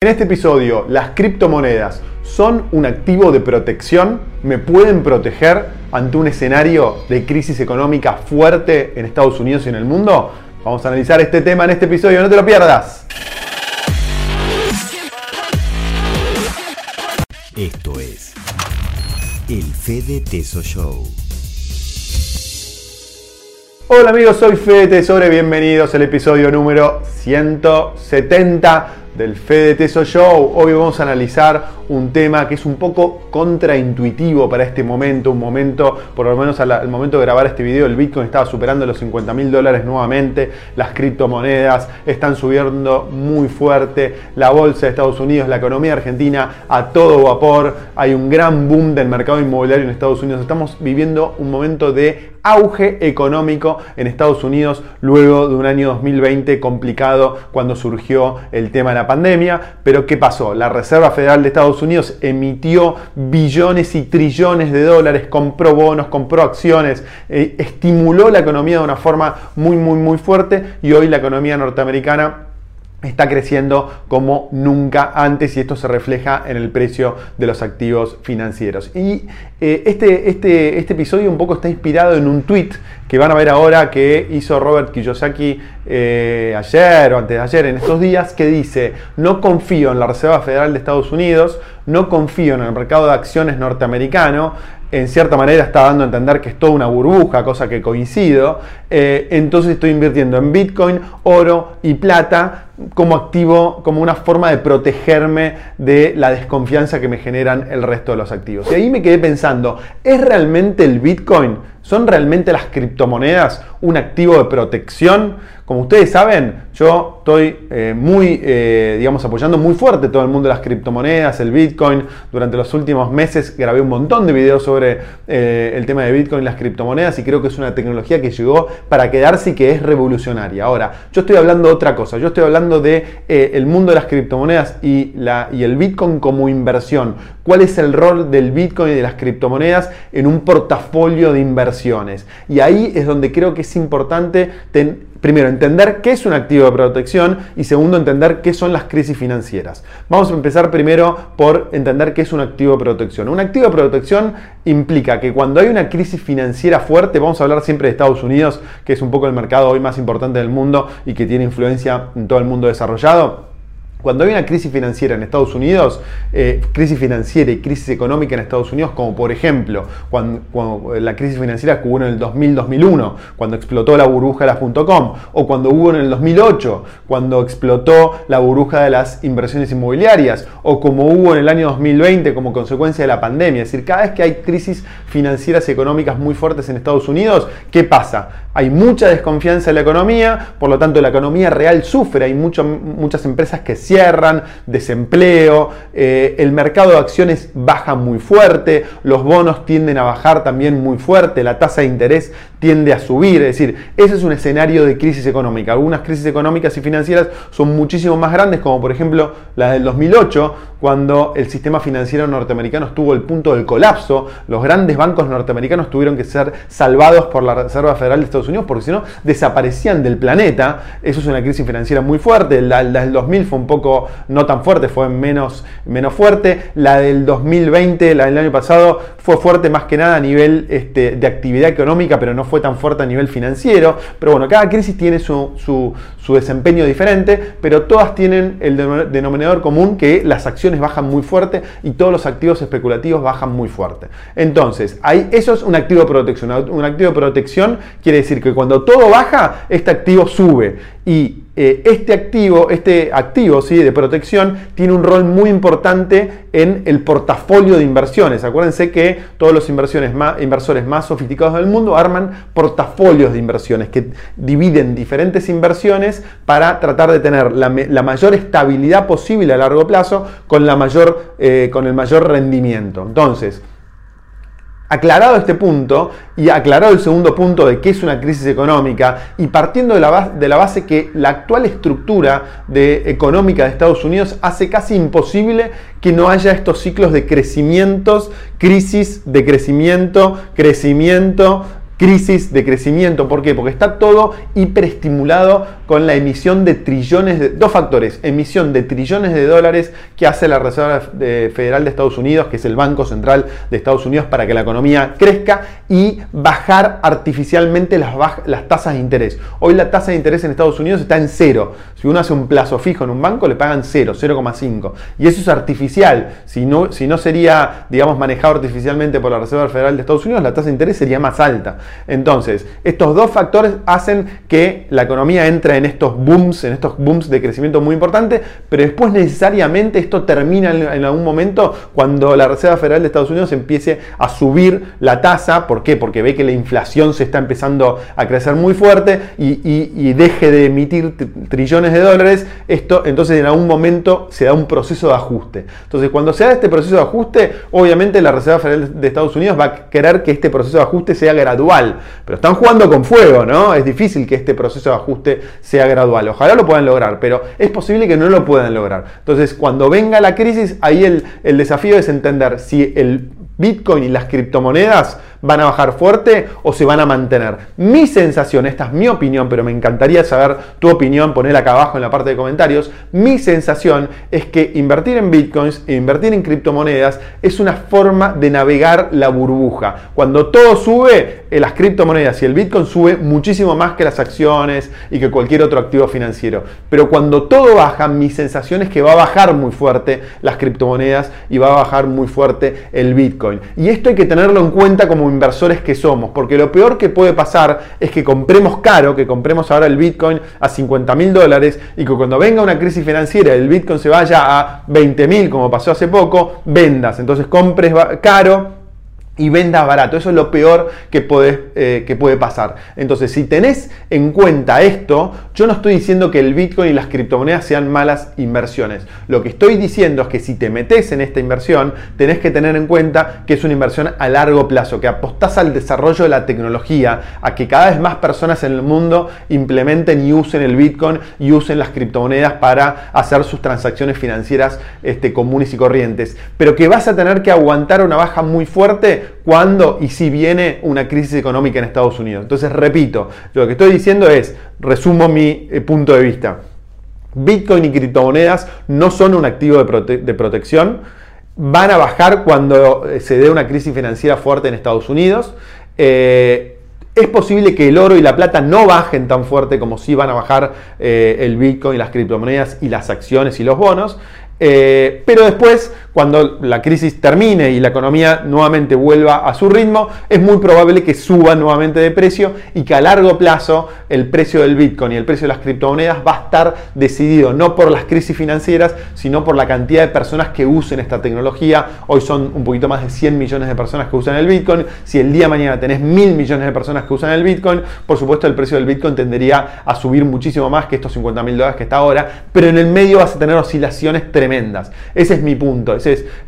En este episodio, ¿las criptomonedas son un activo de protección? ¿Me pueden proteger ante un escenario de crisis económica fuerte en Estados Unidos y en el mundo? Vamos a analizar este tema en este episodio, no te lo pierdas. Esto es el Fede Teso Show. Hola amigos, soy Fede Tesore, bienvenidos al episodio número 170 del Fede Teso Show. Hoy vamos a analizar un tema que es un poco contraintuitivo para este momento, un momento, por lo menos al, momento de grabar este video, el Bitcoin estaba superando los 50 mil dólares nuevamente, las criptomonedas están subiendo muy fuerte, la bolsa de Estados Unidos, la economía argentina a todo vapor, hay un gran boom del mercado inmobiliario en Estados Unidos, estamos viviendo un momento de auge económico en Estados Unidos luego de un año 2020 complicado cuando surgió el tema de la pandemia. Pero ¿qué pasó? La Reserva Federal de Estados Unidos emitió billones y trillones de dólares, compró bonos, compró acciones, eh, estimuló la economía de una forma muy, muy, muy fuerte y hoy la economía norteamericana está creciendo como nunca antes y esto se refleja en el precio de los activos financieros. Y eh, este, este, este episodio un poco está inspirado en un tweet que van a ver ahora que hizo Robert Kiyosaki eh, ayer o antes de ayer en estos días que dice no confío en la Reserva Federal de Estados Unidos, no confío en el mercado de acciones norteamericano, en cierta manera está dando a entender que es toda una burbuja, cosa que coincido, eh, entonces estoy invirtiendo en Bitcoin, oro y plata como activo, como una forma de protegerme de la desconfianza que me generan el resto de los activos. Y ahí me quedé pensando, ¿es realmente el Bitcoin? ¿Son realmente las criptomonedas un activo de protección? Como ustedes saben, yo estoy eh, muy, eh, digamos, apoyando muy fuerte todo el mundo de las criptomonedas, el Bitcoin. Durante los últimos meses grabé un montón de videos sobre eh, el tema de Bitcoin y las criptomonedas y creo que es una tecnología que llegó para quedarse y que es revolucionaria. Ahora, yo estoy hablando de otra cosa. Yo estoy hablando de el mundo de las criptomonedas y, la, y el Bitcoin como inversión. ¿Cuál es el rol del Bitcoin y de las criptomonedas en un portafolio de Y ahí es donde creo que es importante primero, entender qué es un activo de protección y segundo, entender qué son las crisis financieras. Vamos a empezar primero por entender qué es un activo de protección. Un activo de protección implica que cuando hay una crisis financiera fuerte, vamos a hablar siempre de Estados Unidos, que es un poco el mercado hoy más importante del mundo y que tiene influencia en todo el mundo desarrollado, cuando hay una crisis financiera en Estados Unidos, eh, crisis financiera y crisis económica en Estados Unidos, como por ejemplo cuando, la crisis financiera que hubo en el 2000-2001, cuando explotó la burbuja de las .com, o cuando hubo en el 2008, cuando explotó la burbuja de las inversiones inmobiliarias, o como hubo en el año 2020 como consecuencia de la pandemia. Es decir, cada vez que hay crisis financieras y económicas muy fuertes en Estados Unidos, ¿qué pasa? Hay mucha desconfianza en la economía, por lo tanto la economía real sufre, hay muchas empresas que cierran, desempleo, eh, el mercado de acciones baja muy fuerte, los bonos tienden a bajar también muy fuerte, la tasa de interés tiende a subir, es decir, ese es un escenario de crisis económica. Algunas crisis económicas y financieras son muchísimo más grandes, como por ejemplo la del 2008, cuando el sistema financiero norteamericano estuvo al punto del colapso, los grandes bancos norteamericanos tuvieron que ser salvados por la Reserva Federal de Estados Unidos porque si no desaparecían del planeta. Eso es una crisis financiera muy fuerte. La, del 2000 fue un poco no tan fuerte, fue menos, menos fuerte. La del 2020, la del año pasado, fue fuerte más que nada a nivel este, de actividad económica, pero no fue tan fuerte a nivel financiero. Pero bueno, cada crisis tiene su, su, desempeño diferente, pero todas tienen el denominador común que las acciones bajan muy fuerte y todos los activos especulativos bajan muy fuerte. Entonces, ahí, eso es un activo de protección. Un activo de protección quiere decir que cuando todo baja, este activo sube. Y eh, este activo, este activo ¿sí? de protección tiene un rol muy importante en el portafolio de inversiones. Acuérdense que todos los inversiones más, inversores más sofisticados del mundo arman portafolios de inversiones que dividen diferentes inversiones para tratar de tener la, mayor estabilidad posible a largo plazo con, la mayor, eh, con el mayor rendimiento. Entonces, Aclarado este punto y aclarado el segundo punto de qué es una crisis económica y partiendo de la, base, que la actual estructura económica de Estados Unidos hace casi imposible que no haya estos ciclos de crecimientos, crisis, de crecimiento, crecimiento, crisis de crecimiento. ¿Por qué? Porque está todo hiperestimulado con la emisión de trillones de... Dos factores, emisión de trillones de dólares que hace la Reserva Federal de Estados Unidos, que es el Banco Central de Estados Unidos, para que la economía crezca y bajar artificialmente las, las tasas de interés. Hoy la tasa de interés en Estados Unidos está en cero. Si uno hace un plazo fijo en un banco, le pagan cero, 0,5. Y eso es artificial. Si no, si no sería, digamos, manejado artificialmente por la Reserva Federal de Estados Unidos, la tasa de interés sería más alta. Entonces, estos dos factores hacen que la economía entre en estos booms, en estos booms de crecimiento muy importantes, pero después necesariamente esto termina en, algún momento cuando la Reserva Federal de Estados Unidos empiece a subir la tasa. ¿Por qué? Porque ve que la inflación se está empezando a crecer muy fuerte y, deje de emitir trillones de dólares. Esto, entonces, en algún momento se da un proceso de ajuste. Entonces, cuando se da este proceso de ajuste, obviamente la Reserva Federal de Estados Unidos va a querer que este proceso de ajuste sea gradual pero están jugando con fuego, ¿no? Es difícil que este proceso de ajuste sea gradual. Ojalá lo puedan lograr, pero es posible que no lo puedan lograr. Entonces, cuando venga la crisis, ahí el, el desafío es entender si el Bitcoin y las criptomonedas van a bajar fuerte o se van a mantener. Mi sensación, esta es mi opinión, pero me encantaría saber tu opinión, ponela acá abajo en la parte de comentarios. Mi sensación es que invertir en bitcoins e invertir en criptomonedas es una forma de navegar la burbuja. Cuando todo sube, eh, las criptomonedas y el bitcoin sube muchísimo más que las acciones y que cualquier otro activo financiero. Pero cuando todo baja, mi sensación es que va a bajar muy fuerte las criptomonedas y va a bajar muy fuerte el bitcoin. Y esto hay que tenerlo en cuenta como inversores que somos, porque lo peor que puede pasar es que compremos caro, que compremos ahora el Bitcoin a 50 mil dólares y que cuando venga una crisis financiera el Bitcoin se vaya a 20 mil, como pasó hace poco, vendas. Entonces compres caro y vendas barato. Eso es lo peor que, eh, que puede pasar. Entonces, si tenés en cuenta esto, yo no estoy diciendo que el Bitcoin y las criptomonedas sean malas inversiones. Lo que estoy diciendo es que si te metes en esta inversión, tenés que tener en cuenta que es una inversión a largo plazo, que apostás al desarrollo de la tecnología, a que cada vez más personas en el mundo implementen y usen el Bitcoin y usen las criptomonedas para hacer sus transacciones financieras este, comunes y corrientes. Pero que vas a tener que aguantar una baja muy fuerte cuando y si viene una crisis económica en Estados Unidos. Entonces, repito, lo que estoy diciendo es, resumo mi eh, punto de vista. Bitcoin y criptomonedas no son un activo de, protección, van a bajar cuando eh, se dé una crisis financiera fuerte en Estados Unidos. Eh, es posible que el oro y la plata no bajen tan fuerte como si van a bajar el Bitcoin, las criptomonedas y las acciones y los bonos. Pero después, cuando la crisis termine y la economía nuevamente vuelva a su ritmo, es muy probable que suba nuevamente de precio y que a largo plazo el precio del Bitcoin y el precio de las criptomonedas va a estar decidido no por las crisis financieras, sino por la cantidad de personas que usen esta tecnología. Hoy son un poquito más de 100 millones de personas que usan el Bitcoin. Si el día de mañana tenés mil millones de personas que usan el Bitcoin, por supuesto el precio del Bitcoin tendería a subir muchísimo más que estos 50 mil dólares que está ahora, pero en el medio vas a tener oscilaciones tremendas. Ese es mi punto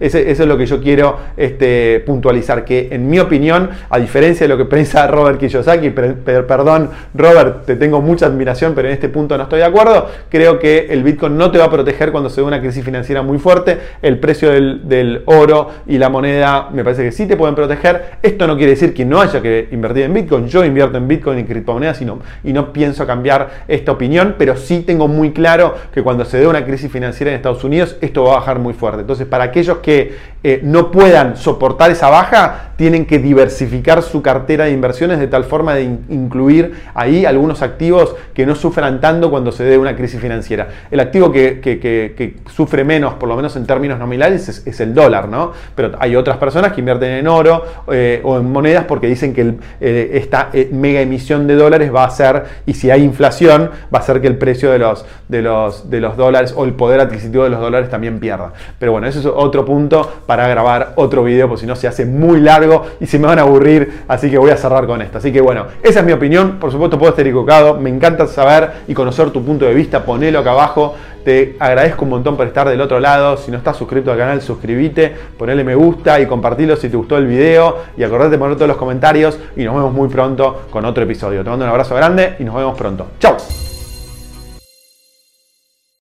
eso es lo que yo quiero este, puntualizar, que en mi opinión, a diferencia de lo que piensa Robert Kiyosaki, perdón Robert, te tengo mucha admiración, pero en este punto no estoy de acuerdo, creo que el Bitcoin no te va a proteger cuando se dé una crisis financiera muy fuerte, el precio del, oro y la moneda me parece que sí te pueden proteger, esto no quiere decir que no haya que invertir en Bitcoin, yo invierto en Bitcoin y criptomonedas y no, y no pienso cambiar esta opinión, pero sí tengo muy claro que cuando se dé una crisis financiera en Estados Unidos, esto va a bajar muy fuerte. Entonces, para aquellos que eh, no puedan soportar esa baja, tienen que diversificar su cartera de inversiones de tal forma de incluir ahí algunos activos que no sufran tanto cuando se dé una crisis financiera. El activo que, sufre menos, por lo menos en términos nominales, es, el dólar, ¿no? Pero hay otras personas que invierten en oro eh, o en monedas porque dicen que eh, esta mega emisión de dólares va a ser, y si hay inflación, va a hacer que el precio de los, de los, de los dólares o el poder adquisitivo de los dólares también pierda. Pero bueno, eso es otro punto para grabar otro video, porque si no se hace muy largo y se me van a aburrir, así que voy a cerrar con esto. Así que bueno, esa es mi opinión, por supuesto puedo estar equivocado, me encanta saber y conocer tu punto de vista, ponelo acá abajo. Te agradezco un montón por estar del otro lado. Si no estás suscrito al canal, suscríbete, ponele me gusta y compartilo si te gustó el video. Y acordate de poner todos los comentarios. Y nos vemos muy pronto con otro episodio. Te mando un abrazo grande y nos vemos pronto. ¡Chao!